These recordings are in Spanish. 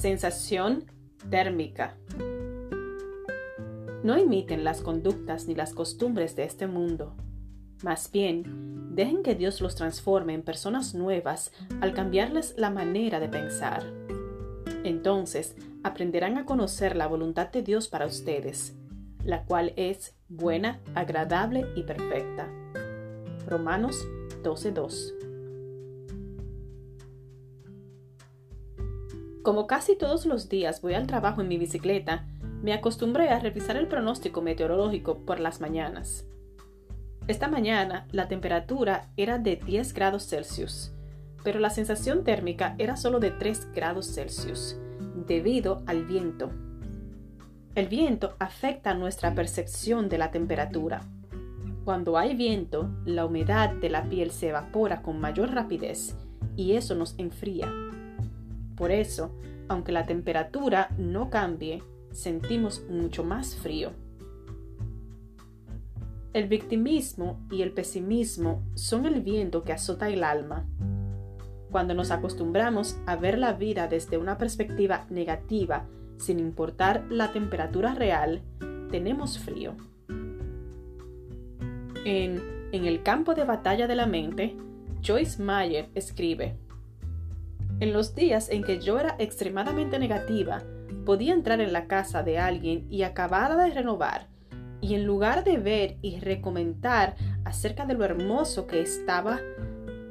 Sensación térmica. No imiten las conductas ni las costumbres de este mundo. Más bien, dejen que Dios los transforme en personas nuevas al cambiarles la manera de pensar. Entonces, aprenderán a conocer la voluntad de Dios para ustedes, la cual es buena, agradable y perfecta. Romanos 12:2 Como casi todos los días voy al trabajo en mi bicicleta, me acostumbré a revisar el pronóstico meteorológico por las mañanas. Esta mañana la temperatura era de 10 grados Celsius, pero la sensación térmica era solo de 3 grados Celsius, debido al viento. El viento afecta nuestra percepción de la temperatura. Cuando hay viento, la humedad de la piel se evapora con mayor rapidez y eso nos enfría. Por eso, aunque la temperatura no cambie, sentimos mucho más frío. El victimismo y el pesimismo son el viento que azota el alma. Cuando nos acostumbramos a ver la vida desde una perspectiva negativa, sin importar la temperatura real, tenemos frío. En En el campo de batalla de la mente, Joyce Meyer escribe, en los días en que yo era extremadamente negativa, podía entrar en la casa de alguien y acabada de renovar, y en lugar de ver y recomendar acerca de lo hermoso que estaba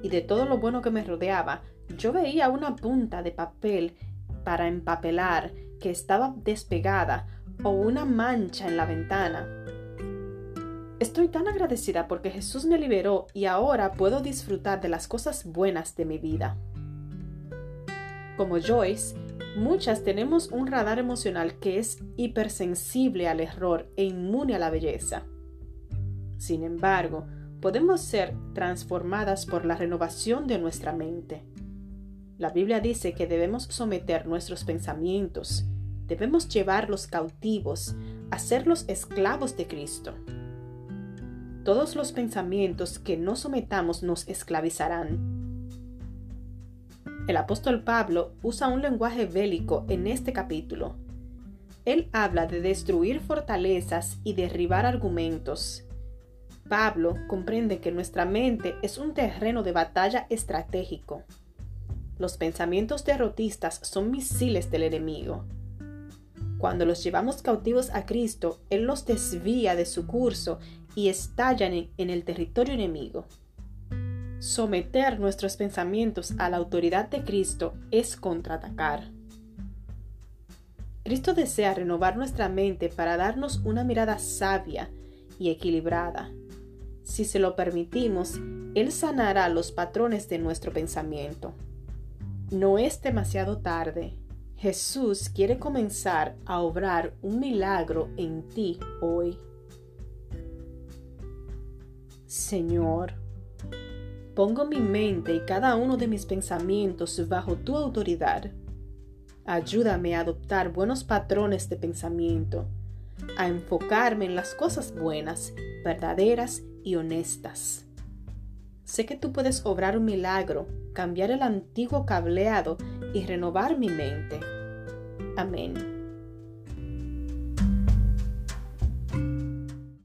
y de todo lo bueno que me rodeaba, yo veía una punta de papel para empapelar que estaba despegada o una mancha en la ventana. Estoy tan agradecida porque Jesús me liberó y ahora puedo disfrutar de las cosas buenas de mi vida. Como Joyce, muchas tenemos un radar emocional que es hipersensible al error e inmune a la belleza. Sin embargo, podemos ser transformadas por la renovación de nuestra mente. La Biblia dice que debemos someter nuestros pensamientos, debemos llevarlos cautivos, hacerlos esclavos de Cristo. Todos los pensamientos que no sometamos nos esclavizarán el apóstol Pablo usa un lenguaje bélico en este capítulo. Él habla de destruir fortalezas y derribar argumentos. Pablo comprende que nuestra mente es un terreno de batalla estratégico. Los pensamientos derrotistas son misiles del enemigo. Cuando los llevamos cautivos a Cristo, Él los desvía de su curso y estallan en el territorio enemigo. Someter nuestros pensamientos a la autoridad de Cristo es contraatacar. Cristo desea renovar nuestra mente para darnos una mirada sabia y equilibrada. Si se lo permitimos, Él sanará los patrones de nuestro pensamiento. No es demasiado tarde. Jesús quiere comenzar a obrar un milagro en ti hoy. Señor, Pongo mi mente y cada uno de mis pensamientos bajo tu autoridad. Ayúdame a adoptar buenos patrones de pensamiento, a enfocarme en las cosas buenas, verdaderas y honestas. Sé que tú puedes obrar un milagro, cambiar el antiguo cableado y renovar mi mente. Amén.